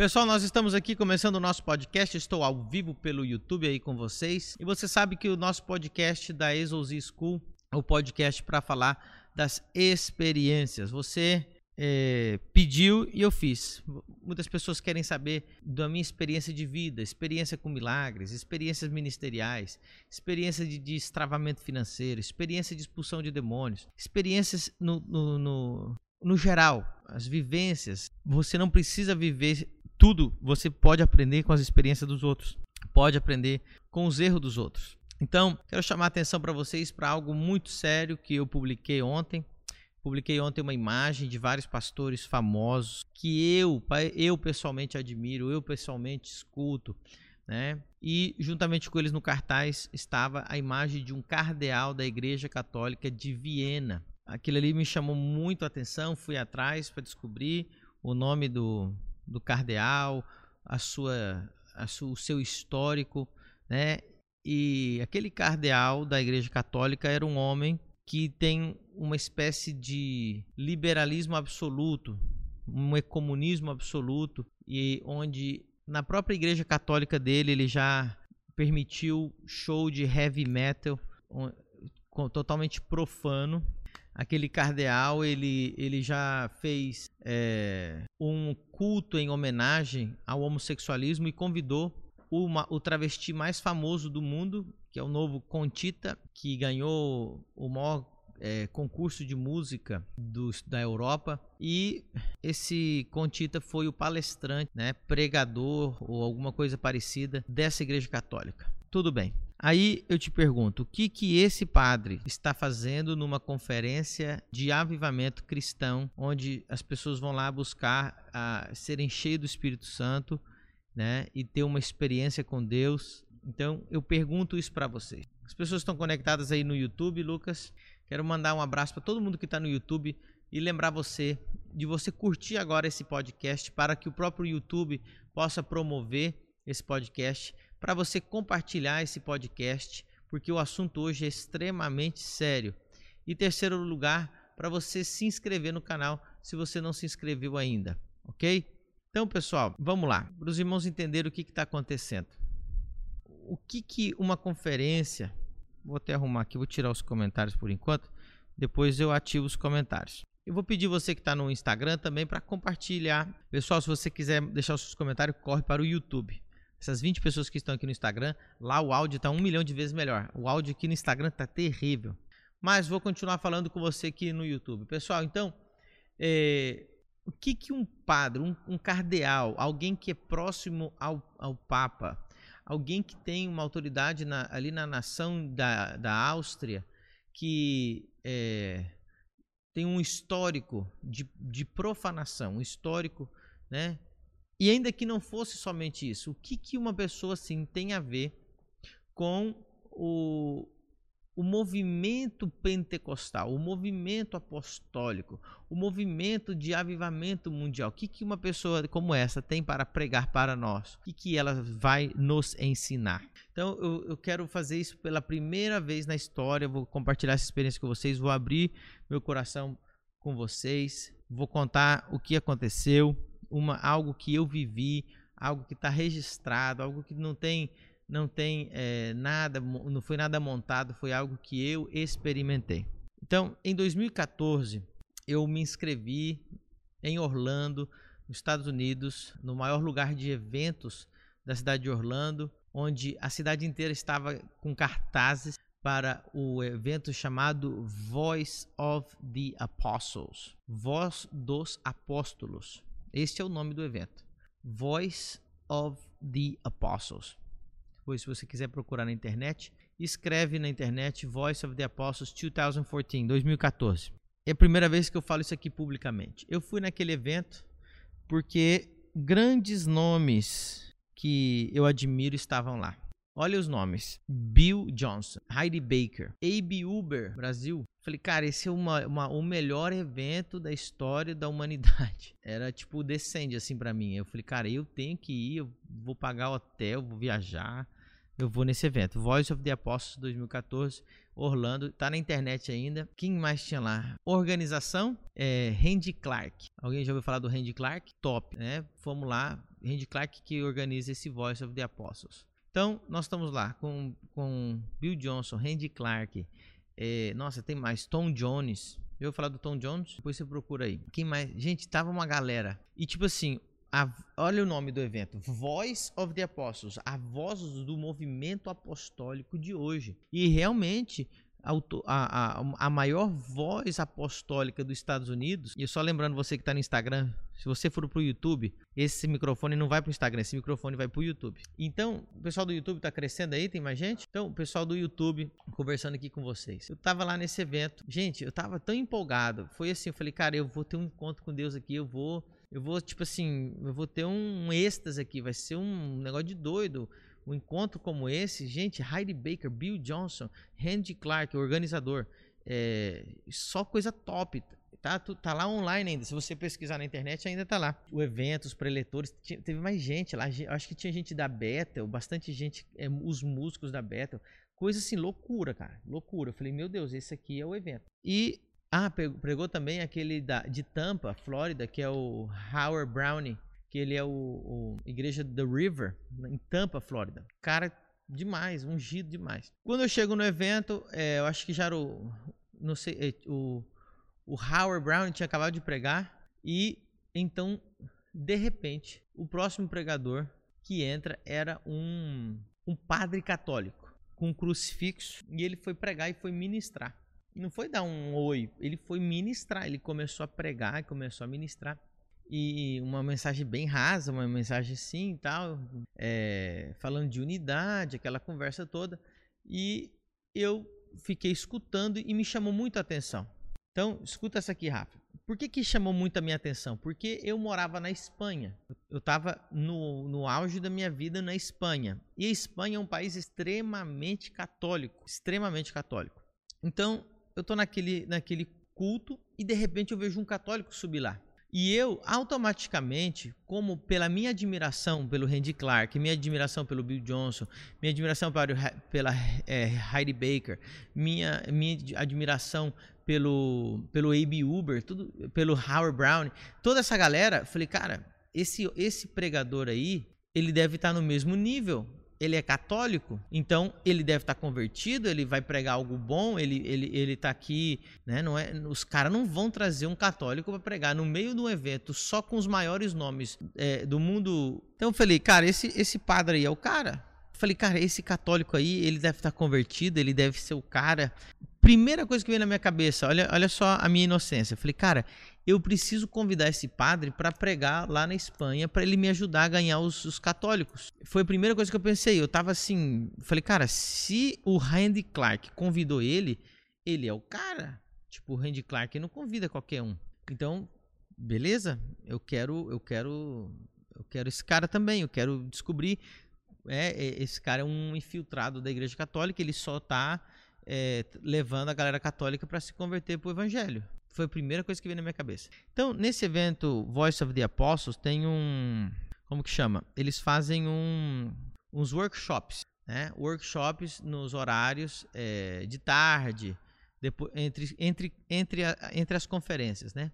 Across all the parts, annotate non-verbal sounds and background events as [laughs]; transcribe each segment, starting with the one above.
Pessoal, nós estamos aqui começando o nosso podcast. Estou ao vivo pelo YouTube aí com vocês. E você sabe que o nosso podcast da Exos School é o podcast para falar das experiências. Você é, pediu e eu fiz. Muitas pessoas querem saber da minha experiência de vida, experiência com milagres, experiências ministeriais, experiência de destravamento financeiro, experiência de expulsão de demônios, experiências no, no, no, no geral, as vivências. Você não precisa viver tudo, você pode aprender com as experiências dos outros, pode aprender com os erros dos outros. Então, quero chamar a atenção para vocês para algo muito sério que eu publiquei ontem Publiquei ontem uma imagem de vários pastores famosos que eu, eu pessoalmente admiro, eu pessoalmente escuto, né? E juntamente com eles no cartaz estava a imagem de um cardeal da Igreja Católica de Viena. Aquilo ali me chamou muito a atenção, fui atrás para descobrir o nome do, do cardeal, a sua, a o seu histórico, né? E aquele cardeal da Igreja Católica era um homem que tem uma espécie de liberalismo absoluto, um ecomunismo absoluto, e onde na própria igreja católica dele ele já permitiu show de heavy metal totalmente profano. Aquele cardeal ele, ele já fez é, um culto em homenagem ao homossexualismo e convidou uma, o travesti mais famoso do mundo, que é o novo Contita, que ganhou o maior é, concurso de música da Europa e esse Contita foi o palestrante, né, pregador ou alguma coisa parecida dessa igreja católica. Tudo bem. Aí eu te pergunto, o que que esse padre está fazendo numa conferência de avivamento cristão, onde as pessoas vão lá buscar a serem cheios do Espírito Santo, né, e ter uma experiência com Deus então eu pergunto isso para vocês. As pessoas estão conectadas aí no YouTube, Lucas. Quero mandar um abraço para todo mundo que está no YouTube e lembrar você de você curtir agora esse podcast para que o próprio YouTube possa promover esse podcast, para você compartilhar esse podcast, porque o assunto hoje é extremamente sério. E terceiro lugar, para você se inscrever no canal se você não se inscreveu ainda, ok? Então, pessoal, vamos lá, para os irmãos entenderem o que está acontecendo o que, que uma conferência. Vou até arrumar aqui, vou tirar os comentários por enquanto. Depois eu ativo os comentários. Eu vou pedir você que está no Instagram também para compartilhar. Pessoal, se você quiser deixar os seus comentários, corre para o YouTube. Essas 20 pessoas que estão aqui no Instagram, lá o áudio está um milhão de vezes melhor. O áudio aqui no Instagram está terrível. Mas vou continuar falando com você aqui no YouTube. Pessoal, então, é, o que, que um padre, um, um cardeal, alguém que é próximo ao, ao Papa, alguém que tem uma autoridade na, ali na nação da, da Áustria, que é, tem um histórico de, de profanação, um histórico, né? E ainda que não fosse somente isso, o que, que uma pessoa assim tem a ver com o, o movimento pentecostal, o movimento apostólico, o movimento de avivamento mundial. O que, que uma pessoa como essa tem para pregar para nós? O que, que ela vai nos ensinar? Então, eu, eu quero fazer isso pela primeira vez na história. Vou compartilhar essa experiência com vocês, vou abrir meu coração com vocês, vou contar o que aconteceu, uma, algo que eu vivi, algo que está registrado, algo que não tem não tem é, nada, não foi nada montado, foi algo que eu experimentei. Então, em 2014, eu me inscrevi em Orlando, nos Estados Unidos, no maior lugar de eventos da cidade de Orlando, onde a cidade inteira estava com cartazes para o evento chamado Voice of the Apostles, Voz dos Apóstolos. Este é o nome do evento. Voice of the Apostles. Depois, se você quiser procurar na internet, escreve na internet Voice of the Apostles 2014, 2014. É a primeira vez que eu falo isso aqui publicamente. Eu fui naquele evento porque grandes nomes que eu admiro estavam lá. Olha os nomes: Bill Johnson, Heidi Baker, A.B. Uber, Brasil. Falei, cara, esse é uma, uma, o melhor evento da história da humanidade. [laughs] Era tipo descende assim para mim. Eu falei, cara, eu tenho que ir, eu vou pagar o hotel, vou viajar, eu vou nesse evento. Voice of the Apostles 2014, Orlando. Tá na internet ainda. Quem mais tinha lá? Organização é, Randy Clark. Alguém já ouviu falar do Randy Clark? Top, né? Fomos lá. Randy Clark que organiza esse Voice of the Apostles. Então, nós estamos lá com, com Bill Johnson, Randy Clark. É, nossa, tem mais. Tom Jones. Eu falar do Tom Jones? Depois você procura aí. Quem mais? Gente, tava uma galera. E tipo assim, a, olha o nome do evento: Voice of the Apostles, a voz do movimento apostólico de hoje. E realmente a, a, a, maior voz apostólica dos Estados Unidos. E só lembrando você que está no Instagram, se você for para o YouTube, esse microfone não vai para o Instagram, esse microfone vai para o YouTube. Então, o pessoal do YouTube está crescendo aí, tem mais gente? Então, o pessoal do YouTube conversando aqui com vocês. Eu estava lá nesse evento, gente, eu estava tão empolgado. Foi assim, eu falei, cara, eu vou ter um encontro com Deus aqui, eu vou, eu vou tipo assim, eu vou ter um êxtase aqui, vai ser um negócio de doido um encontro como esse, gente, Heidi Baker, Bill Johnson, Randy Clark, organizador, é, só coisa top. Tá, tá lá online ainda. Se você pesquisar na internet, ainda tá lá. O evento, os preletores, teve mais gente lá. Acho que tinha gente da Bethel, bastante gente, é, os músicos da Bethel. Coisa assim, loucura, cara. Loucura. Eu falei, meu Deus, esse aqui é o evento. E, ah, pregou também aquele da, de Tampa, Flórida, que é o Howard Brownie que ele é o, o igreja The River, em Tampa, Flórida. Cara, demais, ungido demais. Quando eu chego no evento, é, eu acho que já era o, não sei, é, o, o Howard Brown tinha acabado de pregar e então, de repente, o próximo pregador que entra era um, um padre católico com um crucifixo e ele foi pregar e foi ministrar. Não foi dar um oi, ele foi ministrar, ele começou a pregar, começou a ministrar e uma mensagem bem rasa, uma mensagem assim e tal, é, falando de unidade, aquela conversa toda. E eu fiquei escutando e me chamou muito a atenção. Então, escuta essa aqui, Rafa. Por que, que chamou muito a minha atenção? Porque eu morava na Espanha. Eu estava no, no auge da minha vida na Espanha. E a Espanha é um país extremamente católico. Extremamente católico. Então, eu estou naquele, naquele culto e de repente eu vejo um católico subir lá. E eu, automaticamente, como pela minha admiração pelo Randy Clark, minha admiração pelo Bill Johnson, minha admiração para, pela é, Heidi Baker, minha, minha admiração pelo, pelo A.B. Uber, tudo, pelo Howard Brown, toda essa galera, falei, cara, esse, esse pregador aí, ele deve estar no mesmo nível ele é católico, então ele deve estar tá convertido, ele vai pregar algo bom, ele ele ele tá aqui, né? Não é, os caras não vão trazer um católico para pregar no meio de um evento só com os maiores nomes é, do mundo. Então eu falei, cara, esse esse padre aí é o cara. Eu falei, cara, esse católico aí, ele deve estar tá convertido, ele deve ser o cara. Primeira coisa que veio na minha cabeça, olha, olha só a minha inocência. Eu falei, cara, eu preciso convidar esse padre para pregar lá na Espanha, para ele me ajudar a ganhar os, os, católicos. Foi a primeira coisa que eu pensei. Eu tava assim, falei, cara, se o Randy Clark convidou ele, ele é o cara. Tipo, o Randy Clark não convida qualquer um. Então, beleza? Eu quero, eu quero, eu quero esse cara também. Eu quero descobrir. É, esse cara é um infiltrado da Igreja Católica. Ele só tá é, levando a galera católica para se converter para o Evangelho. Foi a primeira coisa que veio na minha cabeça. Então, nesse evento Voice of the Apostles, tem um. Como que chama? Eles fazem um, uns workshops. Né? Workshops nos horários é, de tarde, depois, entre, entre, entre, a, entre as conferências. Né?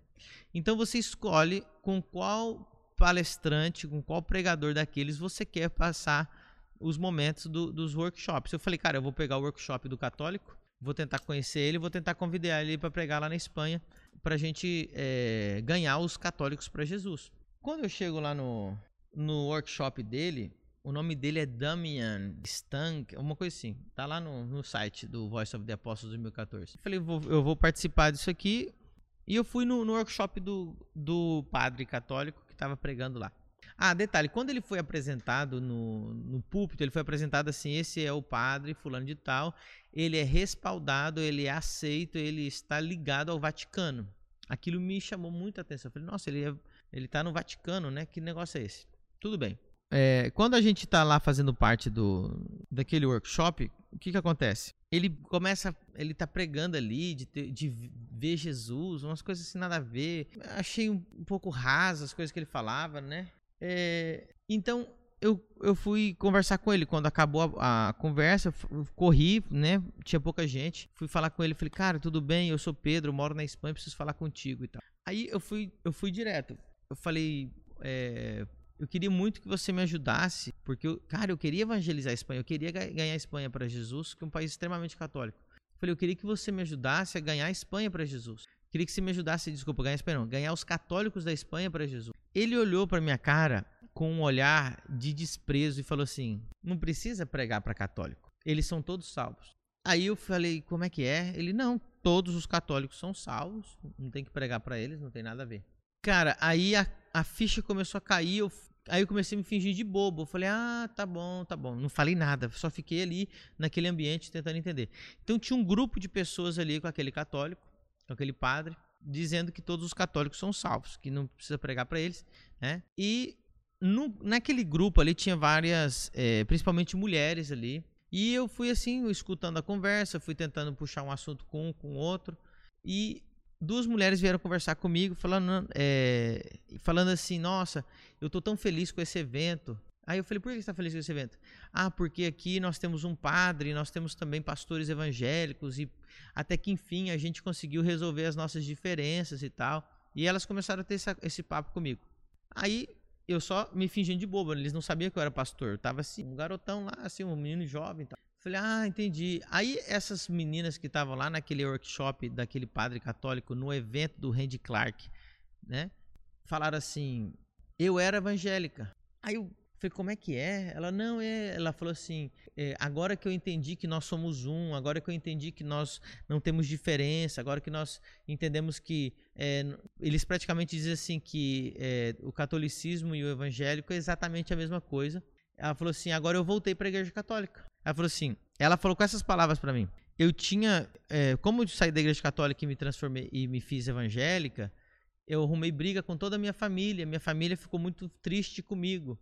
Então, você escolhe com qual palestrante, com qual pregador daqueles você quer passar os momentos do, dos workshops. Eu falei, cara, eu vou pegar o workshop do católico Vou tentar conhecer ele, vou tentar convidar ele para pregar lá na Espanha, para a gente é, ganhar os católicos para Jesus. Quando eu chego lá no, no workshop dele, o nome dele é Damian Stank, uma coisa assim. Tá lá no, no site do Voice of the Apostles 2014. Eu falei, vou, eu vou participar disso aqui. E eu fui no, no workshop do, do padre católico que estava pregando lá. Ah, detalhe, quando ele foi apresentado no, no púlpito, ele foi apresentado assim: esse é o padre, fulano de tal, ele é respaldado, ele é aceito, ele está ligado ao Vaticano. Aquilo me chamou muita atenção. Eu falei, nossa, ele, é, ele tá no Vaticano, né? Que negócio é esse? Tudo bem. É, quando a gente está lá fazendo parte do daquele workshop, o que que acontece? Ele começa, ele tá pregando ali de, ter, de ver Jesus, umas coisas assim nada a ver. Achei um, um pouco rasas as coisas que ele falava, né? É, então, eu, eu fui conversar com ele. Quando acabou a, a conversa, eu corri, né? Tinha pouca gente. Fui falar com ele. Falei, cara, tudo bem? Eu sou Pedro, moro na Espanha, preciso falar contigo e tal. Aí eu fui, eu fui direto. Eu falei, é, eu queria muito que você me ajudasse, porque, eu, cara, eu queria evangelizar a Espanha. Eu queria ganhar a Espanha para Jesus, que é um país extremamente católico. Eu falei, eu queria que você me ajudasse a ganhar a Espanha para Jesus. Eu queria que você me ajudasse, desculpa, ganhar a Espanha, não, ganhar os católicos da Espanha para Jesus. Ele olhou para minha cara com um olhar de desprezo e falou assim: não precisa pregar para católico, eles são todos salvos. Aí eu falei: como é que é? Ele: não, todos os católicos são salvos, não tem que pregar para eles, não tem nada a ver. Cara, aí a, a ficha começou a cair, eu, aí eu comecei a me fingir de bobo. Eu falei: ah, tá bom, tá bom. Não falei nada, só fiquei ali naquele ambiente tentando entender. Então tinha um grupo de pessoas ali com aquele católico, com aquele padre, dizendo que todos os católicos são salvos, que não precisa pregar para eles, né? E no, naquele grupo ali tinha várias, é, principalmente mulheres ali. E eu fui assim, escutando a conversa, fui tentando puxar um assunto com um, com outro. E duas mulheres vieram conversar comigo, falando, é, falando assim: Nossa, eu tô tão feliz com esse evento. Aí eu falei: Por que você está feliz com esse evento? Ah, porque aqui nós temos um padre, nós temos também pastores evangélicos, e até que enfim a gente conseguiu resolver as nossas diferenças e tal. E elas começaram a ter essa, esse papo comigo. Aí eu só me fingindo de bobo, eles não sabiam que eu era pastor. Eu tava assim, um garotão lá, assim, um menino jovem e tal. Falei, ah, entendi. Aí essas meninas que estavam lá naquele workshop daquele padre católico, no evento do Randy Clark, né? Falaram assim, eu era evangélica. Aí eu Falei, como é que é? Ela, não, é. Ela falou assim: é, agora que eu entendi que nós somos um, agora que eu entendi que nós não temos diferença, agora que nós entendemos que. É, eles praticamente dizem assim que é, o catolicismo e o evangélico é exatamente a mesma coisa. Ela falou assim: agora eu voltei para a igreja católica. Ela falou assim: ela falou com essas palavras para mim. Eu tinha. É, como eu saí da igreja católica e me transformei e me fiz evangélica, eu arrumei briga com toda a minha família. Minha família ficou muito triste comigo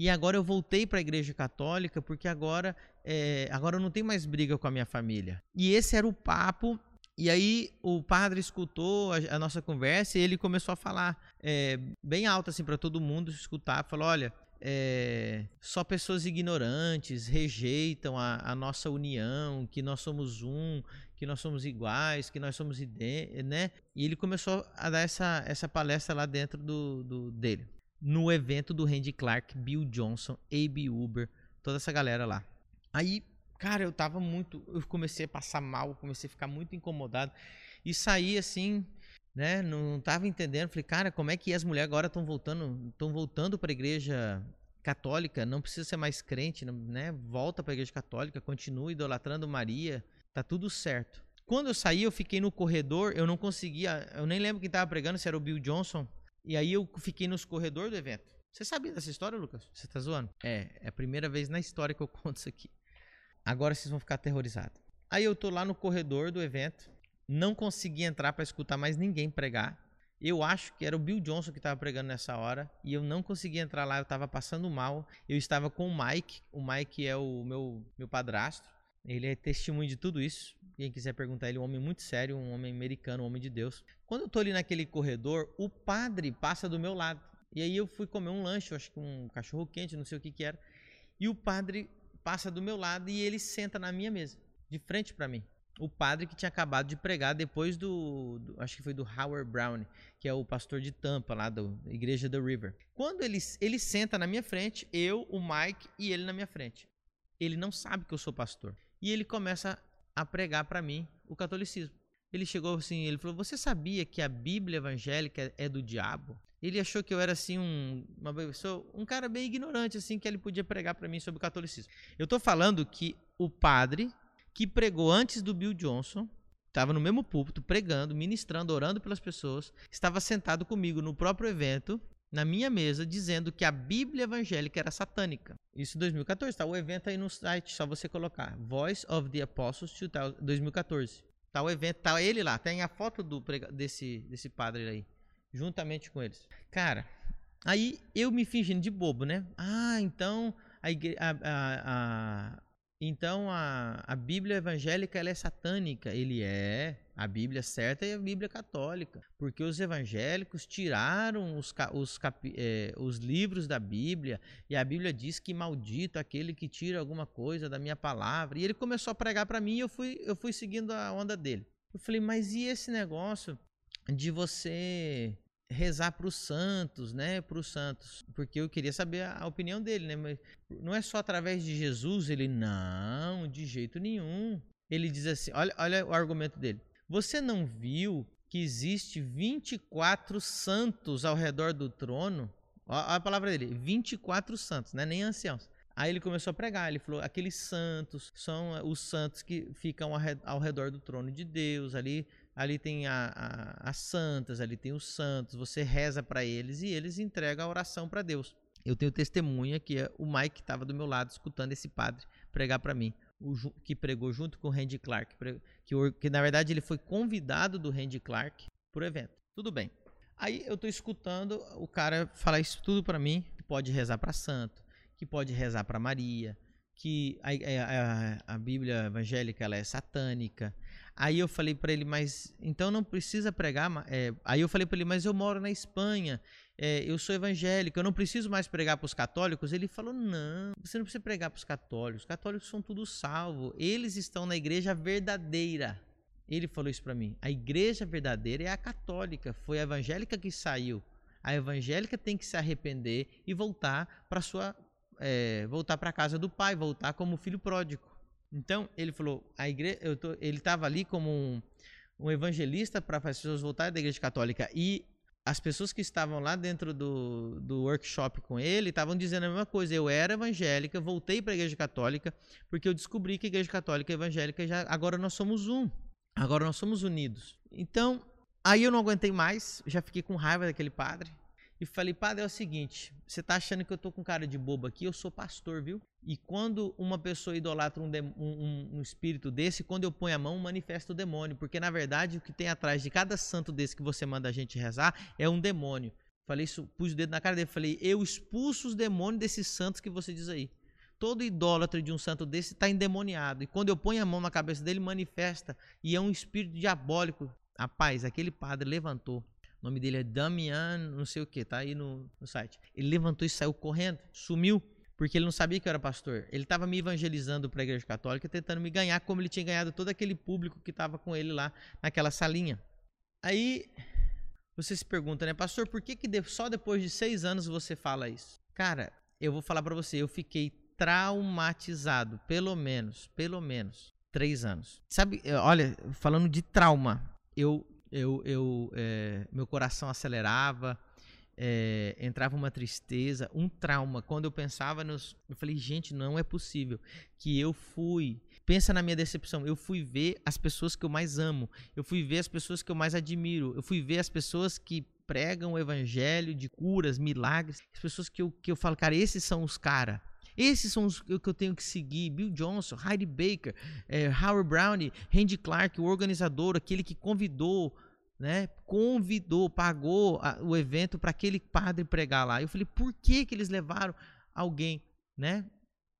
e agora eu voltei para a igreja católica porque agora, é, agora eu não tenho mais briga com a minha família. E esse era o papo. E aí o padre escutou a, a nossa conversa e ele começou a falar é, bem alto assim para todo mundo escutar. Falou, olha, é, só pessoas ignorantes rejeitam a, a, nossa união, que nós somos um, que nós somos iguais, que nós somos né? E ele começou a dar essa, essa palestra lá dentro do, do dele no evento do Randy Clark, Bill Johnson, A.B. Uber, toda essa galera lá. Aí, cara, eu tava muito. Eu comecei a passar mal, comecei a ficar muito incomodado. E saí assim, né? Não tava entendendo. Falei, cara, como é que as mulheres agora estão voltando, estão voltando para a igreja católica? Não precisa ser mais crente, né? Volta para a igreja católica, continua idolatrando Maria, tá tudo certo. Quando eu saí, eu fiquei no corredor, eu não conseguia, eu nem lembro quem tava pregando, se era o Bill Johnson e aí eu fiquei nos corredores do evento. Você sabia dessa história, Lucas? Você tá zoando? É, é a primeira vez na história que eu [laughs] conto isso aqui. Agora vocês vão ficar aterrorizados. Aí eu tô lá no corredor do evento, não consegui entrar para escutar mais ninguém pregar. Eu acho que era o Bill Johnson que estava pregando nessa hora e eu não consegui entrar lá, eu estava passando mal. Eu estava com o Mike, o Mike é o meu meu padrasto. Ele é testemunho de tudo isso. Quem quiser perguntar, ele é um homem muito sério, um homem americano, um homem de Deus. Quando eu tô ali naquele corredor, o padre passa do meu lado. E aí eu fui comer um lanche, acho que um cachorro quente, não sei o que que era. E o padre passa do meu lado e ele senta na minha mesa, de frente para mim. O padre que tinha acabado de pregar depois do, do, acho que foi do Howard Brown, que é o pastor de Tampa lá da igreja do River. Quando ele ele senta na minha frente, eu, o Mike e ele na minha frente. Ele não sabe que eu sou pastor e ele começa a pregar para mim o catolicismo. Ele chegou assim, ele falou: "Você sabia que a Bíblia evangélica é do diabo?" Ele achou que eu era assim um uma pessoa, um cara bem ignorante assim que ele podia pregar para mim sobre o catolicismo. Eu estou falando que o padre que pregou antes do Bill Johnson estava no mesmo púlpito pregando, ministrando, orando pelas pessoas, estava sentado comigo no próprio evento na minha mesa dizendo que a Bíblia evangélica era satânica. Isso em 2014, tá o evento aí no site, só você colocar Voice of the Apostles 2014. Tá o evento, tá ele lá, tem a foto do desse desse padre aí, juntamente com eles. Cara, aí eu me fingindo de bobo, né? Ah, então a, a, a... então a, a Bíblia evangélica ela é satânica. Ele é. A Bíblia certa é a Bíblia católica, porque os evangélicos tiraram os, os, é, os, livros da Bíblia e a Bíblia diz que maldito aquele que tira alguma coisa da minha palavra. E ele começou a pregar para mim e eu fui, eu fui seguindo a onda dele. Eu falei, mas e esse negócio de você rezar para os santos, né? Para os santos, porque eu queria saber a, opinião dele, né? Mas não é só através de Jesus. Ele não, de jeito nenhum. Ele diz assim, olha, olha o argumento dele. Você não viu que existe 24 santos ao redor do trono? Olha a palavra dele, 24 santos, não é nem anciãos. Aí ele começou a pregar, ele falou: aqueles santos são eh, os santos que ficam ao redor do trono de Deus. Ali, ali tem a, a, as santas, ali tem os santos. Você reza para eles e eles entregam a oração para Deus. Eu tenho testemunha que é o Mike estava do meu lado escutando esse padre pregar para mim o, que pregou junto com o Randy Clark, que, que na verdade ele foi convidado do Randy Clark para o evento. Tudo bem. Aí eu estou escutando o cara falar isso tudo para mim, que pode rezar para santo, que pode rezar para Maria, que a, a, a, Bíblia evangélica ela é satânica. Aí eu falei para ele, mas então não precisa pregar. É, aí eu falei para ele, mas eu moro na Espanha é, eu sou evangélico, eu não preciso mais pregar para os católicos. Ele falou: não, você não precisa pregar para os católicos. Os católicos são tudo salvo. Eles estão na igreja verdadeira. Ele falou isso para mim. A igreja verdadeira é a católica. Foi a evangélica que saiu. A evangélica tem que se arrepender e voltar para sua, é, voltar para a casa do pai, voltar como filho pródigo. Então ele falou: a igreja, tô, ele estava ali como um, um evangelista para as pessoas voltarem da igreja católica e as pessoas que estavam lá dentro do, do workshop com ele estavam dizendo a mesma coisa. Eu era evangélica, voltei para a igreja católica, porque eu descobri que a igreja católica e evangélica já agora nós somos um. Agora nós somos unidos. Então, aí eu não aguentei mais, já fiquei com raiva daquele padre e falei, padre, é o seguinte, você tá achando que eu tô com cara de bobo aqui? Eu sou pastor, viu? E quando uma pessoa idolatra um, um, um, espírito desse, quando eu ponho a mão, manifesta o demônio. Porque, na verdade, o que tem atrás de cada santo desse que você manda a gente rezar é um demônio. Falei isso, pus o dedo na cara dele falei, eu expulso os demônios desses santos que você diz aí. Todo idólatra de um santo desse está endemoniado. E quando eu ponho a mão na cabeça dele, manifesta. E é um espírito diabólico. Rapaz, aquele padre levantou o nome dele é Damian, não sei o que, tá aí no, no site. Ele levantou e saiu correndo, sumiu, porque ele não sabia que eu era pastor. Ele estava me evangelizando para a igreja católica, tentando me ganhar, como ele tinha ganhado todo aquele público que estava com ele lá naquela salinha. Aí você se pergunta, né, pastor, por que, que só depois de seis anos você fala isso? Cara, eu vou falar para você, eu fiquei traumatizado, pelo menos, pelo menos, três anos. Sabe, olha, falando de trauma, eu eu, eu é, meu coração acelerava, é, entrava uma tristeza, um trauma. Quando eu pensava nos. Eu falei, gente, não é possível que eu fui. Pensa na minha decepção. Eu fui ver as pessoas que eu mais amo. Eu fui ver as pessoas que eu mais admiro. Eu fui ver as pessoas que pregam o evangelho de curas, milagres. As pessoas que eu, que eu falo, cara, esses são os caras. Esses são os que eu tenho que seguir. Bill Johnson, Heidi Baker, é, Howard Browne, Randy Clark, o organizador, aquele que convidou, né? Convidou, pagou a, o evento para aquele padre pregar lá. Eu falei, por que que eles levaram alguém, né?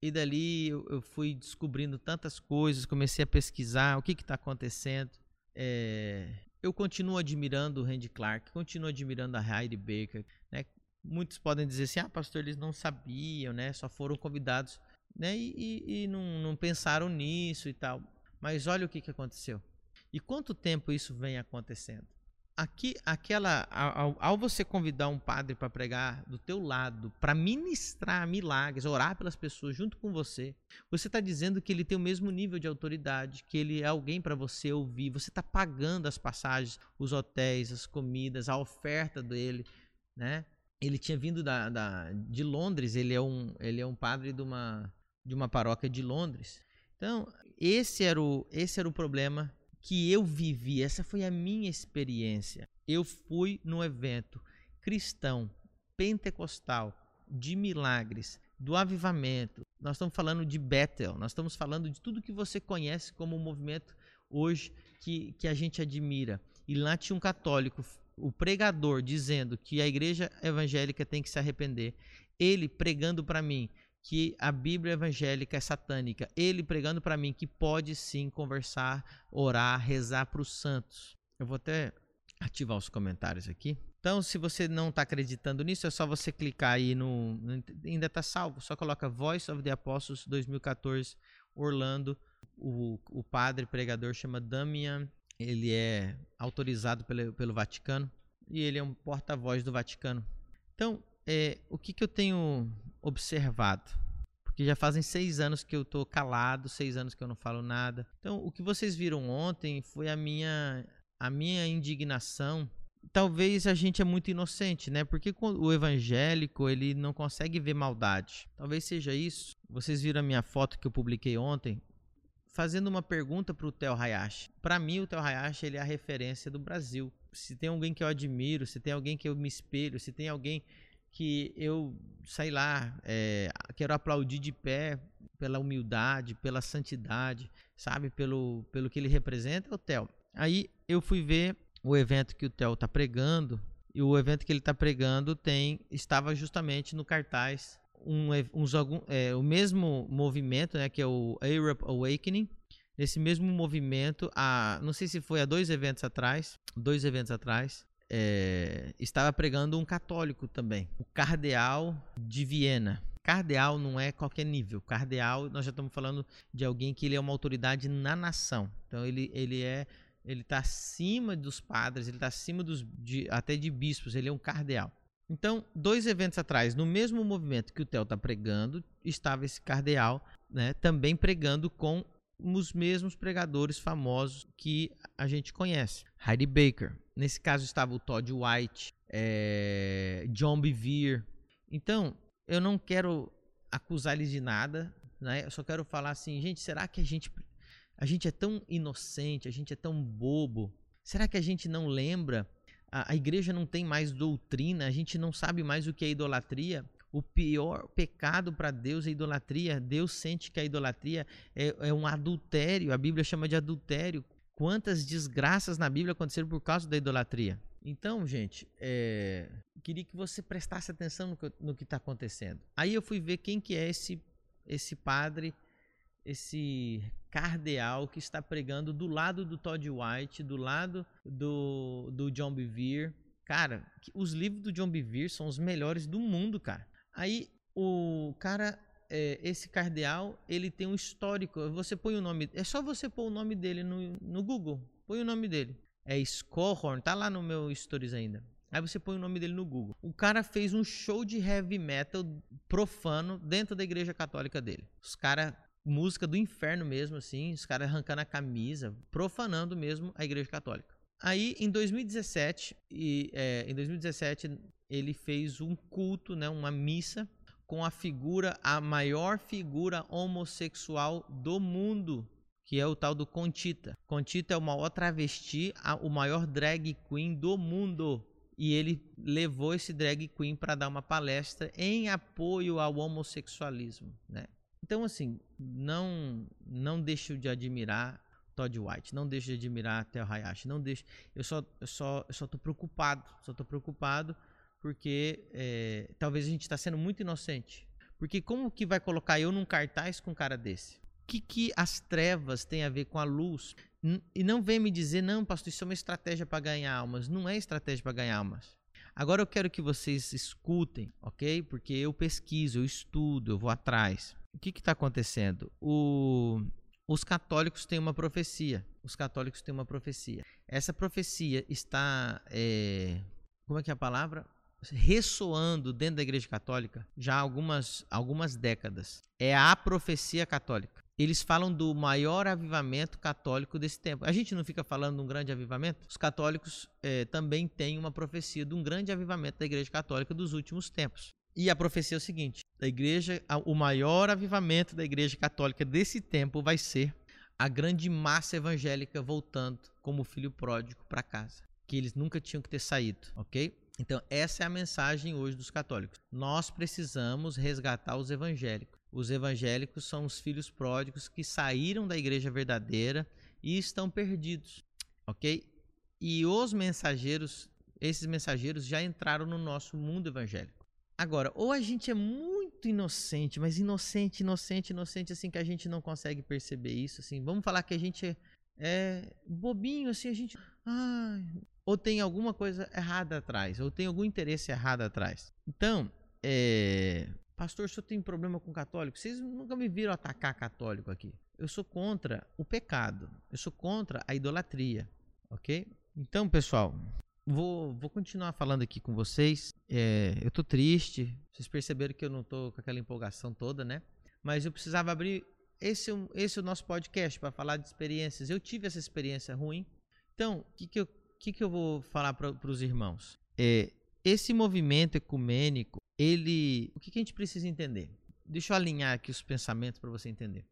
E dali eu, eu fui descobrindo tantas coisas, comecei a pesquisar o que está acontecendo. É, eu continuo admirando o Randy Clark, continuo admirando a Heidi Baker, né? Muitos podem dizer assim, ah, pastor, eles não sabiam, né? Só foram convidados, né? E, e, e não, não, pensaram nisso e tal. Mas olha o que, que aconteceu. E quanto tempo isso vem acontecendo? Aqui, aquela, ao, ao você convidar um padre para pregar do teu lado, para ministrar milagres, orar pelas pessoas junto com você, você está dizendo que ele tem o mesmo nível de autoridade, que ele é alguém para você ouvir. Você está pagando as passagens, os hotéis, as comidas, a oferta dele, né? Ele tinha vindo da, da, de Londres, ele é um, ele é um padre de uma, de uma paróquia de Londres. Então, esse era, o, esse era o problema que eu vivi, essa foi a minha experiência. Eu fui num evento cristão, pentecostal, de milagres, do avivamento. Nós estamos falando de Bethel, nós estamos falando de tudo que você conhece como movimento hoje que, que a gente admira. E lá tinha um católico o pregador dizendo que a igreja evangélica tem que se arrepender, ele pregando para mim que a Bíblia evangélica é satânica. Ele pregando para mim que pode sim conversar, orar, rezar para os santos. Eu vou até ativar os comentários aqui. Então, se você não está acreditando nisso, é só você clicar aí no. Ainda está salvo. Só coloca Voice of the Apostles 2014 Orlando. O, o padre pregador chama Damian. Ele é autorizado pelo, pelo Vaticano e ele é um porta-voz do Vaticano. Então, é, o que, que eu tenho observado? Porque já fazem seis anos que eu estou calado, seis anos que eu não falo nada. Então, o que vocês viram ontem foi a minha, a minha indignação. Talvez a gente é muito inocente, né? Porque o evangélico ele não consegue ver maldade. Talvez seja isso. Vocês viram a minha foto que eu publiquei ontem, fazendo uma pergunta para o Theo Hayashi. Para mim, o Theo Hayashi ele é a referência do Brasil. Se tem alguém que eu admiro, se tem alguém que eu me espelho, se tem alguém que eu, sei lá, é, quero aplaudir de pé pela humildade, pela santidade, sabe, pelo, pelo que ele representa, é o Theo. Aí eu fui ver o evento que o Theo está pregando e o evento que ele está pregando tem estava justamente no cartaz um, uns, algum, é, o mesmo movimento, né, que é o Arab Awakening. Esse mesmo movimento, a, não sei se foi há dois eventos atrás, dois eventos atrás, é, estava pregando um católico também, o cardeal de Viena. Cardeal não é qualquer nível. Cardeal, nós já estamos falando de alguém que ele é uma autoridade na nação. Então ele, ele é ele está acima dos padres, ele está acima dos de, até de bispos. Ele é um cardeal. Então, dois eventos atrás, no mesmo movimento que o Theo está pregando, estava esse cardeal, né, também pregando com os mesmos pregadores famosos que a gente conhece. Heidi Baker. Nesse caso estava o Todd White, é, John Bevere. Então, eu não quero acusar eles de nada, né? Eu só quero falar assim, gente, será que a gente a gente é tão inocente, a gente é tão bobo? Será que a gente não lembra? A, a igreja não tem mais doutrina, a gente não sabe mais o que é idolatria? O pior pecado para Deus é idolatria. Deus sente que a idolatria é, é, um adultério. A Bíblia chama de adultério. Quantas desgraças na Bíblia aconteceram por causa da idolatria? Então, gente, é, queria que você prestasse atenção no que, está acontecendo. Aí eu fui ver quem que é esse, esse padre, esse cardeal que está pregando do lado do Todd White, do lado do, do John Bevere. Cara, os livros do John Bevere são os melhores do mundo, cara. Aí o cara, é, esse cardeal, ele tem um histórico. Você põe o nome, é só você pôr o nome dele no, no Google. Põe o nome dele. É Scohorn, tá lá no meu stories ainda. Aí você põe o nome dele no Google. O cara fez um show de heavy metal profano dentro da igreja católica dele. Os caras, música do inferno mesmo, assim, os caras arrancando a camisa, profanando mesmo a igreja católica. Aí, em 2017, e, é, em 2017 ele fez um culto, né, uma missa com a figura, a maior figura homossexual do mundo, que é o tal do Contita. Contita é o maior travesti, a, o maior drag queen do mundo. E ele levou esse drag queen para dar uma palestra em apoio ao homossexualismo, né? Então assim, não não deixo de admirar Todd White, não deixo de admirar Theo Hayashi, não deixo. Eu só eu só eu só tô preocupado, só tô preocupado porque é, talvez a gente está sendo muito inocente. Porque como que vai colocar eu num cartaz com um cara desse? O que, que as trevas têm a ver com a luz? E não vem me dizer, não, pastor, isso é uma estratégia para ganhar almas. Não é estratégia para ganhar almas. Agora eu quero que vocês escutem, ok? Porque eu pesquiso, eu estudo, eu vou atrás. O que está acontecendo? O, os católicos têm uma profecia. Os católicos têm uma profecia. Essa profecia está. É, como é que é a palavra? ressoando dentro da Igreja Católica já há algumas, algumas décadas. É a profecia católica. Eles falam do maior avivamento católico desse tempo. A gente não fica falando de um grande avivamento? Os católicos é, também têm uma profecia de um grande avivamento da Igreja Católica dos últimos tempos. E a profecia é o seguinte: a igreja, o maior avivamento da Igreja Católica desse tempo vai ser a grande massa evangélica voltando como filho pródigo para casa, que eles nunca tinham que ter saído, ok? Então, essa é a mensagem hoje dos católicos. Nós precisamos resgatar os evangélicos. Os evangélicos são os filhos pródigos que saíram da igreja verdadeira e estão perdidos, ok? E os mensageiros, esses mensageiros já entraram no nosso mundo evangélico. Agora, ou a gente é muito inocente, mas inocente, inocente, inocente, assim, que a gente não consegue perceber isso, assim. Vamos falar que a gente é, é bobinho, assim, a gente... Ai, ou tem alguma coisa errada atrás, ou tem algum interesse errado atrás. Então, é... Pastor, se eu tenho problema com católico, vocês nunca me viram atacar católico aqui. Eu sou contra o pecado, eu sou contra a idolatria, ok? Então, pessoal, Vou, vou continuar falando aqui com vocês. É, eu tô triste. Vocês perceberam que eu não tô com aquela empolgação toda, né? Mas eu precisava abrir esse, esse é o nosso podcast para falar de experiências. Eu tive essa experiência ruim. Então, o que, que, eu, que, que eu vou falar para os irmãos? É, esse movimento ecumênico, ele. O que, que a gente precisa entender? Deixa eu alinhar aqui os pensamentos para você entender.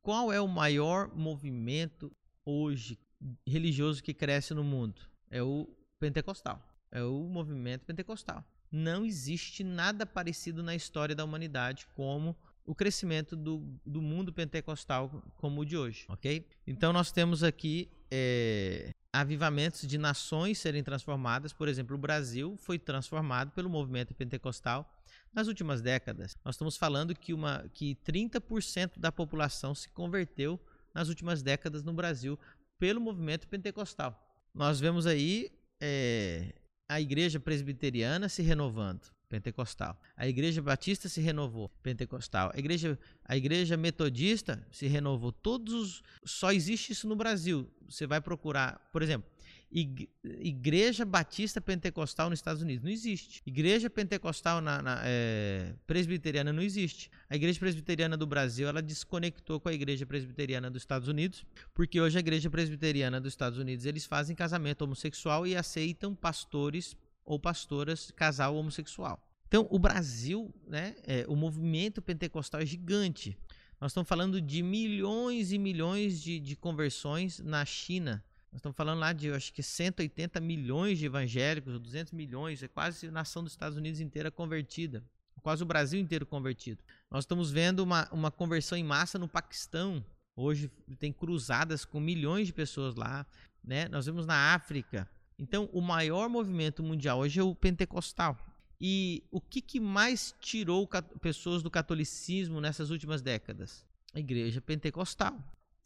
Qual é o maior movimento hoje religioso que cresce no mundo? É o pentecostal, é o movimento pentecostal. Não existe nada parecido na história da humanidade como o crescimento do, do mundo pentecostal como o de hoje, ok? Então nós temos aqui é, avivamentos de nações serem transformadas. Por exemplo, o Brasil foi transformado pelo movimento pentecostal nas últimas décadas. Nós estamos falando que, uma, que 30% da população se converteu nas últimas décadas no Brasil pelo movimento pentecostal nós vemos aí é, a igreja presbiteriana se renovando, pentecostal. A igreja batista se renovou, pentecostal. A igreja, a igreja metodista se renovou. Todos os, só existe isso no Brasil. Você vai procurar, por exemplo, Igreja Batista Pentecostal nos Estados Unidos. Não existe. Igreja Pentecostal na, na é, Presbiteriana não existe. A Igreja Presbiteriana do Brasil ela desconectou com a Igreja Presbiteriana dos Estados Unidos, porque hoje a Igreja Presbiteriana dos Estados Unidos eles fazem casamento homossexual e aceitam pastores ou pastoras casal homossexual. Então, o Brasil, né, é, o movimento pentecostal é gigante. Nós estamos falando de milhões e milhões de, de conversões na China nós estamos falando lá de, acho que 180 milhões de evangélicos, 200 milhões, é quase a nação dos Estados Unidos inteira convertida, quase o Brasil inteiro convertido. Nós estamos vendo uma, uma conversão em massa no Paquistão. Hoje tem cruzadas com milhões de pessoas lá, né? Nós vemos na África. Então, o maior movimento mundial hoje é o pentecostal. E o que, que mais tirou pessoas do catolicismo nessas últimas décadas? A igreja pentecostal,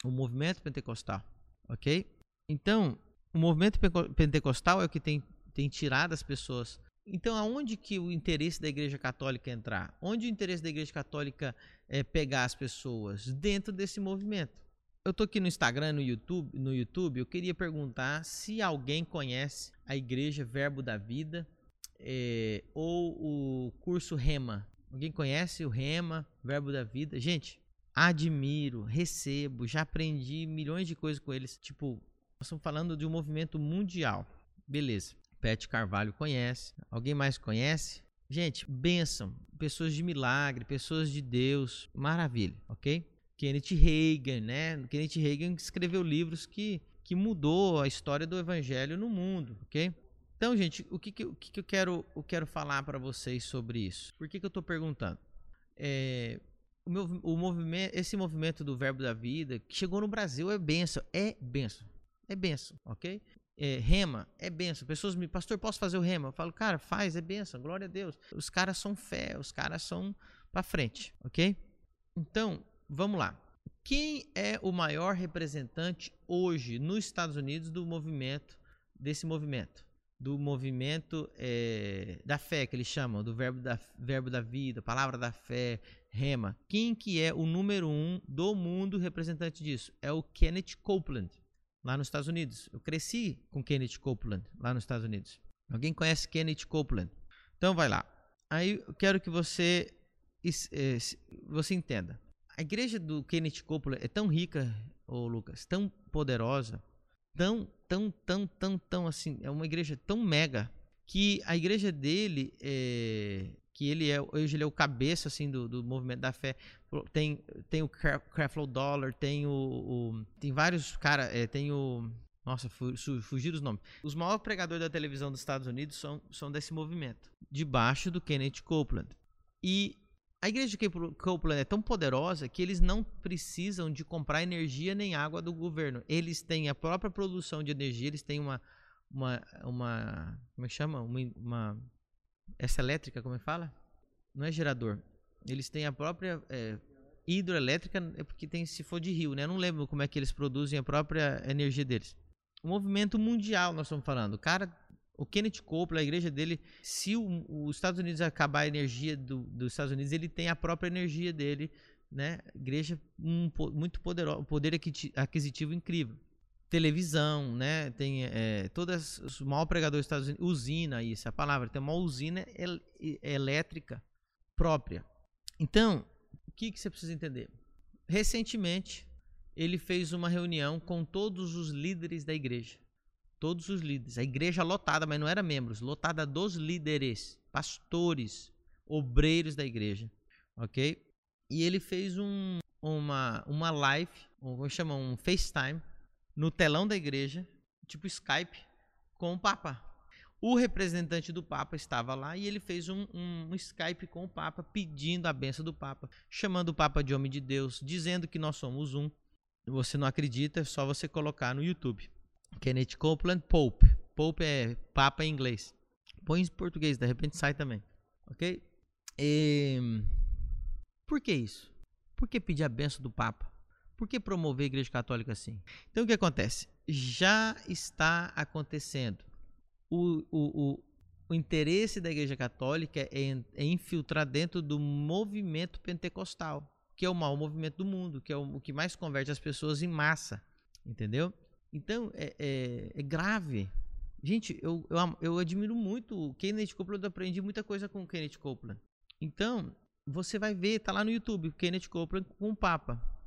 o movimento pentecostal, ok? Então, o movimento pentecostal é o que tem, tem tirado as pessoas. Então, aonde que o interesse da Igreja Católica entrar? Onde o interesse da Igreja Católica é pegar as pessoas? Dentro desse movimento. Eu estou aqui no Instagram, no YouTube, no YouTube. Eu queria perguntar se alguém conhece a Igreja Verbo da Vida é, ou o curso Rema. Alguém conhece o Rema, Verbo da Vida? Gente, admiro, recebo, já aprendi milhões de coisas com eles. Tipo, nós estamos falando de um movimento mundial. Beleza. Pet Carvalho conhece. Alguém mais conhece? Gente, bênção. Pessoas de milagre, pessoas de Deus. Maravilha, ok? Kenneth Reagan, né? Kenneth Reagan escreveu livros que, que mudou a história do evangelho no mundo, ok? Então, gente, o que, que, o que, que eu, quero, eu quero falar para vocês sobre isso? Por que, que eu estou perguntando? É, o, meu, o movimento, esse movimento do Verbo da Vida que chegou no Brasil é benção, é benção é benção, ok? É, rema é benção. Pessoas me, pastor, posso fazer o rema? Eu falo, cara, faz, é benção, glória a Deus. Os caras são fé, os caras são para frente, ok? Então, vamos lá. Quem é o maior representante hoje nos Estados Unidos do movimento, desse movimento? Do movimento é, da fé, que eles chamam, do verbo da, verbo da vida, palavra da fé, rema. Quem que é o número um do mundo representante disso? É o Kenneth Copeland lá nos Estados Unidos. Eu cresci com Kenneth Copeland lá nos Estados Unidos. Alguém conhece Kenneth Copeland? Então vai lá. Aí eu quero que você eh, você entenda. A igreja do Kenneth Copeland é tão rica, ô Lucas, tão poderosa, tão, tão, tão, tão, tão assim, é uma igreja tão mega que a igreja dele é, que ele é hoje ele é o cabeça assim do, do movimento da fé tem tem o Creflo Dollar tem o, o tem vários cara é, tem o nossa fugir os nomes os maiores pregadores da televisão dos Estados Unidos são são desse movimento debaixo do Kenneth Copeland e a igreja de Copeland é tão poderosa que eles não precisam de comprar energia nem água do governo. Eles têm a própria produção de energia, eles têm uma uma uma como é que chama? Uma, uma essa elétrica, como é que fala? Não é gerador. Eles têm a própria é, hidroelétrica, é porque tem se for de rio, né? Eu não lembro como é que eles produzem a própria energia deles. O movimento mundial, nós estamos falando. O cara, o Kenneth Copeland, a igreja dele, se os Estados Unidos acabar a energia do, dos Estados Unidos, ele tem a própria energia dele, né? Igreja um, muito poderosa, poder aquisitivo incrível televisão, né? Tem é, todas os maiores pregadores dos Estados Unidos, usina, isso é a palavra, tem uma usina el elétrica própria. Então, o que, que você precisa entender? Recentemente, ele fez uma reunião com todos os líderes da igreja. Todos os líderes. A igreja lotada, mas não era membros, lotada dos líderes, pastores, obreiros da igreja. Ok? E ele fez um, uma, uma live, ou como chama, um FaceTime, no telão da igreja, tipo Skype, com o Papa. O representante do Papa estava lá e ele fez um, um, um, Skype com o Papa, pedindo a benção do Papa, chamando o Papa de homem de Deus, dizendo que nós somos um. Você não acredita, é só você colocar no YouTube. Kenneth Copeland Pope. Pope é Papa em inglês. Põe em português, de repente sai também. Ok? E... Por que isso? Por que pedir a benção do Papa? Por que promover a Igreja Católica assim? Então o que acontece? Já está acontecendo. O, o, o, o interesse da Igreja Católica é, é, infiltrar dentro do movimento pentecostal, que é o maior movimento do mundo, que é o, que mais converte as pessoas em massa. Entendeu? Então é, é, é grave. Gente, eu, eu, eu, admiro muito o Kenneth Copeland, eu aprendi muita coisa com o Kenneth Copeland. Então, você vai ver, tá lá no YouTube, Kenneth Copeland com o Papa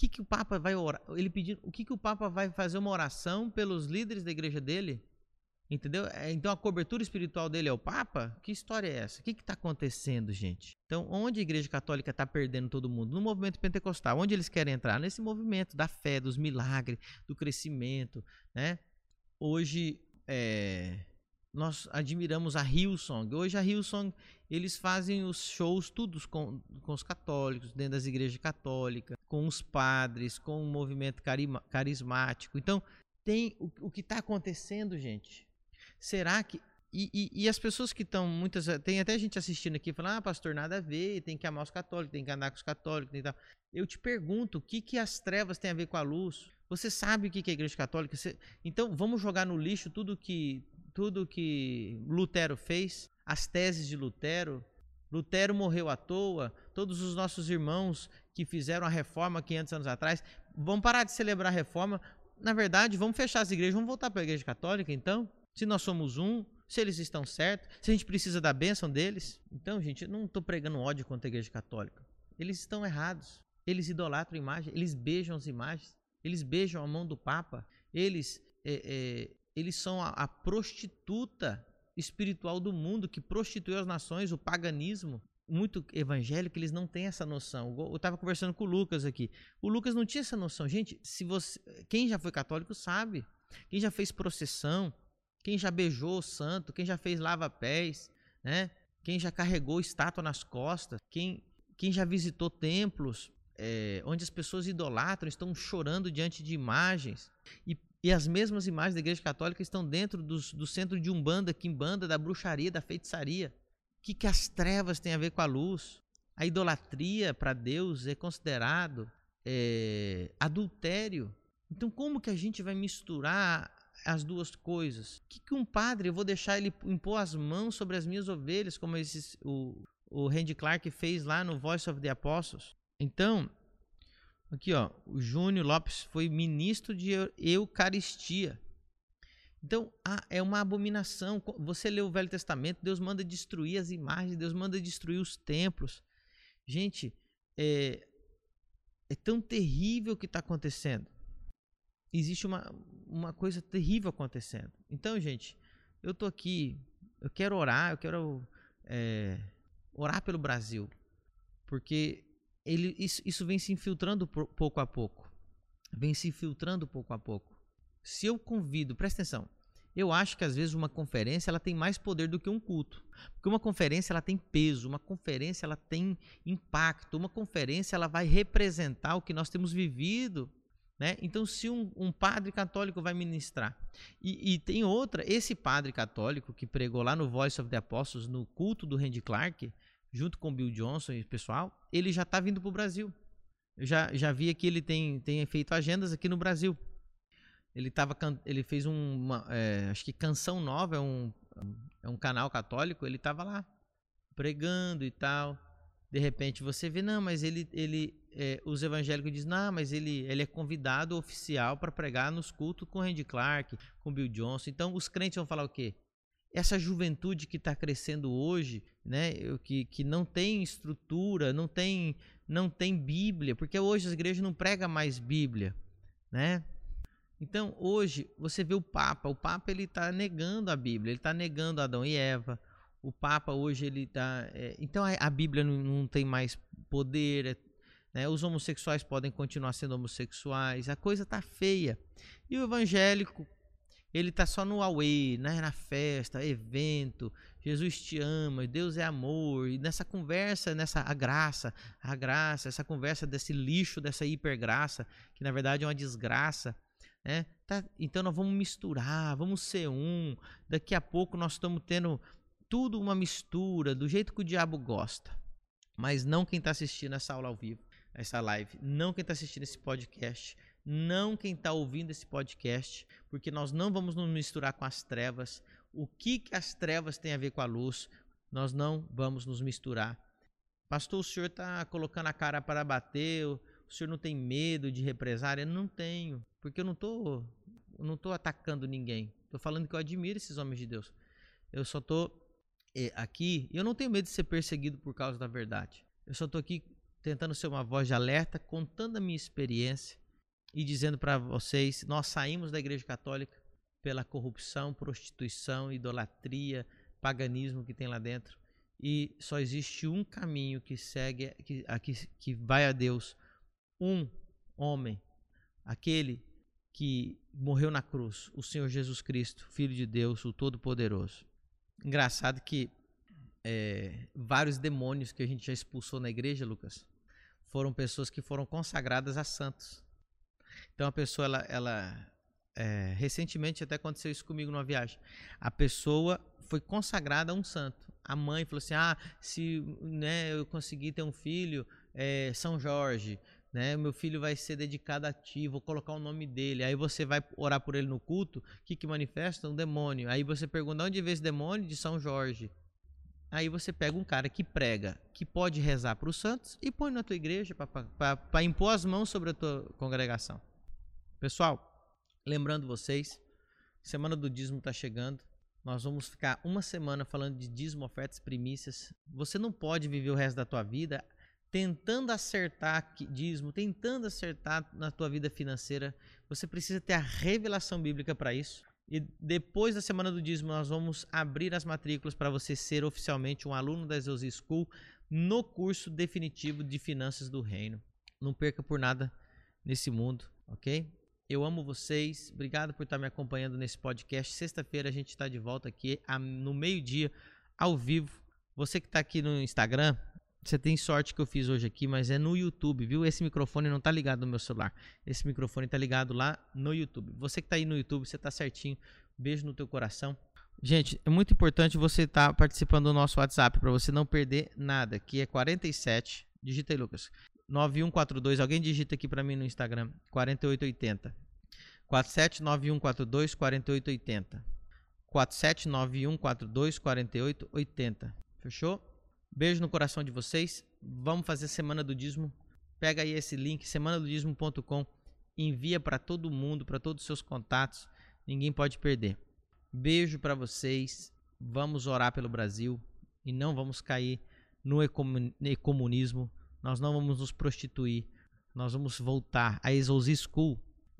que, que o Papa vai orar? Ele pedindo, o que, que o Papa vai fazer uma oração pelos líderes da igreja dele? Entendeu? É, então a cobertura espiritual dele é o Papa? Que história é essa? O que está acontecendo, gente? Então, onde a Igreja Católica está perdendo todo mundo? No movimento pentecostal. Onde eles querem entrar? Nesse movimento da fé, dos milagres, do crescimento. Né? Hoje, é, nós admiramos a Hillsong. Hoje a Hillsong, eles fazem os shows todos com, com os católicos, dentro das igrejas católicas, com os padres, com o movimento carismático. Então, tem o, o que está acontecendo, gente. Será que e, e, e, as pessoas que estão, muitas. Tem até gente assistindo aqui falando, ah, pastor, nada a ver, tem que amar os católicos, tem que andar com os católicos e tal. Eu te pergunto, o que, que as trevas têm a ver com a luz? Você sabe o que, que é a igreja católica? Você, então, vamos jogar no lixo tudo que tudo que Lutero fez, as teses de Lutero. Lutero morreu à toa, todos os nossos irmãos que fizeram a reforma 500 anos atrás, vão parar de celebrar a reforma. Na verdade, vamos fechar as igrejas, vamos voltar para a igreja católica então? Se nós somos um, se eles estão certos, se a gente precisa da bênção deles. Então, gente, eu não estou pregando ódio contra a igreja católica. Eles estão errados. Eles idolatram imagens, eles beijam as imagens, eles beijam a mão do Papa, eles é, é, eles são a, a prostituta espiritual do mundo que prostituiu as nações, o paganismo muito evangélico, eles não têm essa noção. Eu estava conversando com o Lucas aqui. O Lucas não tinha essa noção. Gente, se você, quem já foi católico sabe. Quem já fez procissão, quem já beijou o santo, quem já fez lava-pés, né? Quem já carregou estátua nas costas, quem, quem já visitou templos é, onde as pessoas idolatram, estão chorando diante de imagens e e as mesmas imagens da Igreja Católica estão dentro dos, do centro de Umbanda, Quimbanda, da bruxaria, da feitiçaria. O que, que as trevas têm a ver com a luz? A idolatria para Deus é considerado é, adultério. Então, como que a gente vai misturar as duas coisas? O que, que um padre, eu vou deixar ele impor as mãos sobre as minhas ovelhas, como esses, o, o Randy Clark fez lá no Voice of the Apostles? Então, Aqui, ó, o Júnior Lopes foi ministro de Eucaristia. Então, ah, é uma abominação. Você lê o Velho Testamento, Deus manda destruir as imagens, Deus manda destruir os templos. Gente, é, é tão terrível o que está acontecendo. Existe uma, uma coisa terrível acontecendo. Então, gente, eu tô aqui, eu quero orar, eu quero é, orar pelo Brasil. Porque ele, isso, isso vem se infiltrando pouco a pouco. Vem se infiltrando pouco a pouco. Se eu convido, presta atenção, eu acho que às vezes uma conferência ela tem mais poder do que um culto. Porque uma conferência ela tem peso, uma conferência ela tem impacto, uma conferência ela vai representar o que nós temos vivido. Né? Então, se um, um padre católico vai ministrar, e, e, tem outra, esse padre católico que pregou lá no Voice of the Apostles, no culto do Randy Clark, junto com o Bill Johnson e o pessoal, ele já está vindo para o Brasil. Eu já, já vi que ele tem, tem feito agendas aqui no Brasil. Ele, tava, ele fez uma, é, acho que Canção Nova, é um, é um canal católico, ele estava lá, pregando e tal. De repente você vê, não, mas ele, ele é, os evangélicos dizem, não, mas ele, ele é convidado oficial para pregar nos cultos com Randy Clark, com Bill Johnson. Então os crentes vão falar o quê? Essa juventude que está crescendo hoje, né, que, que não tem estrutura, não tem, não tem Bíblia, porque hoje as igrejas não pregam mais Bíblia, né? Então hoje você vê o Papa, o Papa ele está negando a Bíblia, ele está negando Adão e Eva. O Papa hoje ele está, é, então a, a Bíblia não, não, tem mais poder, é né? Os homossexuais podem continuar sendo homossexuais, a coisa tá feia. E o evangélico, ele tá só no away, né? na festa, evento, Jesus te ama, Deus é amor. E nessa conversa, nessa a graça, a graça, essa conversa desse lixo, dessa hipergraça, que na verdade é uma desgraça, né? Tá, então nós vamos misturar, vamos ser um. Daqui a pouco nós estamos tendo tudo uma mistura, do jeito que o diabo gosta. Mas não quem está assistindo essa aula ao vivo essa live, não quem está assistindo esse podcast, não quem está ouvindo esse podcast, porque nós não vamos nos misturar com as trevas. O que, que as trevas têm a ver com a luz? Nós não vamos nos misturar. Pastor, o senhor está colocando a cara para bater, o senhor não tem medo de represária? Não tenho, porque eu não estou não tô atacando ninguém. Estou falando que eu admiro esses homens de Deus. Eu só estou eh, aqui, eu não tenho medo de ser perseguido por causa da verdade. Eu só estou aqui tentando ser uma voz de alerta, contando a minha experiência e dizendo para vocês: nós saímos da Igreja Católica pela corrupção, prostituição, idolatria, paganismo que tem lá dentro. E só existe um caminho que segue, que, que, que vai a Deus. Um homem, aquele que morreu na cruz, o Senhor Jesus Cristo, Filho de Deus, o Todo-Poderoso. Engraçado que é, vários demônios que a gente já expulsou na igreja, Lucas, foram pessoas que foram consagradas a santos. Então a pessoa, ela, ela é, recentemente até aconteceu isso comigo numa viagem. A pessoa foi consagrada a um santo. A mãe falou assim: ah, se né, eu conseguir ter um filho, é, São Jorge, né, meu filho vai ser dedicado a ti, vou colocar o nome dele. Aí você vai orar por ele no culto, o que, que manifesta? Um demônio. Aí você pergunta: onde veio esse demônio? De São Jorge. Aí você pega um cara que prega, que pode rezar para os santos e põe na tua igreja para impor as mãos sobre a tua congregação. Pessoal, lembrando vocês, semana do dízimo está chegando. Nós vamos ficar uma semana falando de dízimo, ofertas, primícias. Você não pode viver o resto da tua vida tentando acertar dízimo, tentando acertar na tua vida financeira. Você precisa ter a revelação bíblica para isso. E depois da semana do dízimo, nós vamos abrir as matrículas para você ser oficialmente um aluno da Zeus School no curso definitivo de Finanças do Reino. Não perca por nada nesse mundo, ok? Eu amo vocês. Obrigado por estar me acompanhando nesse podcast. Sexta-feira a gente está de volta aqui no meio-dia, ao vivo. Você que está aqui no Instagram, você tem sorte que eu fiz hoje aqui, mas é no YouTube, viu? Esse microfone não tá ligado no meu celular. Esse microfone tá ligado lá no YouTube. Você que tá aí no YouTube, você tá certinho. Beijo no teu coração. Gente, é muito importante você estar tá participando do nosso WhatsApp para você não perder nada, que é 47, digita aí Lucas. 9142, alguém digita aqui para mim no Instagram, 4880. 479142 4880. 479142 4880. Fechou? Beijo no coração de vocês. Vamos fazer Semana do Dízimo. Pega aí esse link, semanadodismo.com. Envia para todo mundo, para todos os seus contatos. Ninguém pode perder. Beijo para vocês. Vamos orar pelo Brasil e não vamos cair no comunismo. Nós não vamos nos prostituir. Nós vamos voltar a Exousi School.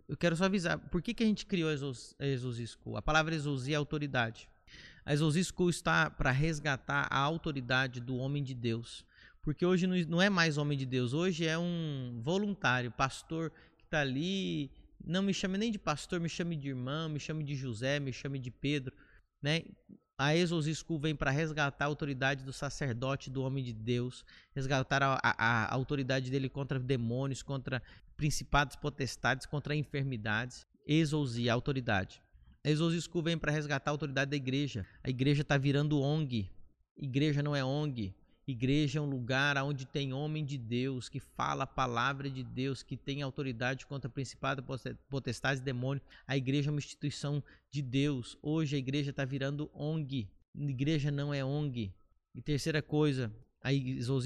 Eu quero só avisar, por que, que a gente criou a Exousi School? A palavra Exousi é autoridade. A Exousi School está para resgatar a autoridade do homem de Deus. Porque hoje não é mais homem de Deus, hoje é um voluntário, pastor que está ali. Não me chame nem de pastor, me chame de irmão, me chame de José, me chame de Pedro. Né? A Exousi School vem para resgatar a autoridade do sacerdote, do homem de Deus, resgatar a, a, a autoridade dele contra demônios, contra principados, potestades, contra enfermidades. Exousi, a autoridade. A Exousi School vem para resgatar a autoridade da igreja. A igreja está virando ONG. Igreja não é ONG. Igreja é um lugar onde tem homem de Deus, que fala a palavra de Deus, que tem autoridade contra principado, potestades e demônios. A igreja é uma instituição de Deus. Hoje a igreja está virando ONG. Igreja não é ONG. E terceira coisa, a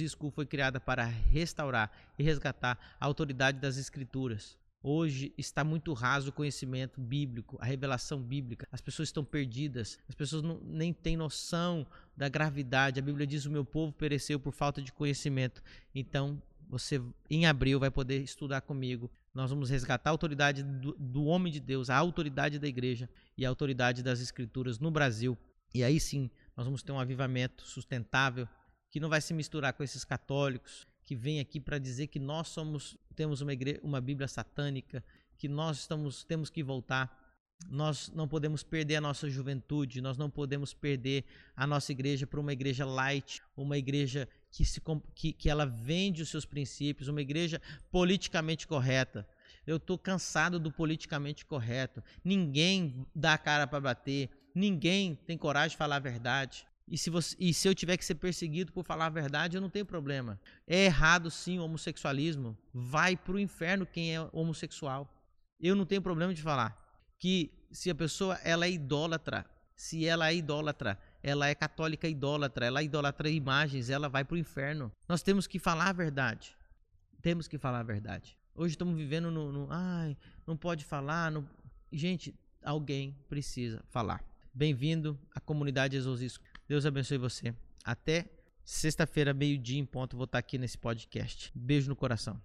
School foi criada para restaurar e resgatar a autoridade das escrituras. Hoje está muito raso o conhecimento bíblico, a revelação bíblica. As pessoas estão perdidas, as pessoas não, nem têm noção da gravidade. A Bíblia diz: O meu povo pereceu por falta de conhecimento. Então, você em abril vai poder estudar comigo. Nós vamos resgatar a autoridade do, do homem de Deus, a autoridade da igreja e a autoridade das escrituras no Brasil. E aí sim, nós vamos ter um avivamento sustentável que não vai se misturar com esses católicos que vêm aqui para dizer que nós somos temos uma, igreja, uma Bíblia satânica, que nós estamos, temos que voltar. Nós não podemos perder a nossa juventude, nós não podemos perder a nossa igreja para uma igreja light, uma igreja que, se, que, que ela vende os seus princípios, uma igreja politicamente correta. Eu estou cansado do politicamente correto. Ninguém dá a cara para bater, ninguém tem coragem de falar a verdade. E se, você, e se eu tiver que ser perseguido por falar a verdade, eu não tenho problema. É errado sim o homossexualismo. Vai para o inferno quem é homossexual. Eu não tenho problema de falar que se a pessoa ela é idólatra, se ela é idólatra, ela é católica idólatra, ela idolatra imagens, ela vai para o inferno. Nós temos que falar a verdade. Temos que falar a verdade. Hoje estamos vivendo no, no ai, não pode falar. Gente, alguém precisa falar. Bem-vindo à comunidade Exorcismo. Deus abençoe você. Até sexta-feira, meio-dia em ponto, vou estar aqui nesse podcast. Beijo no coração.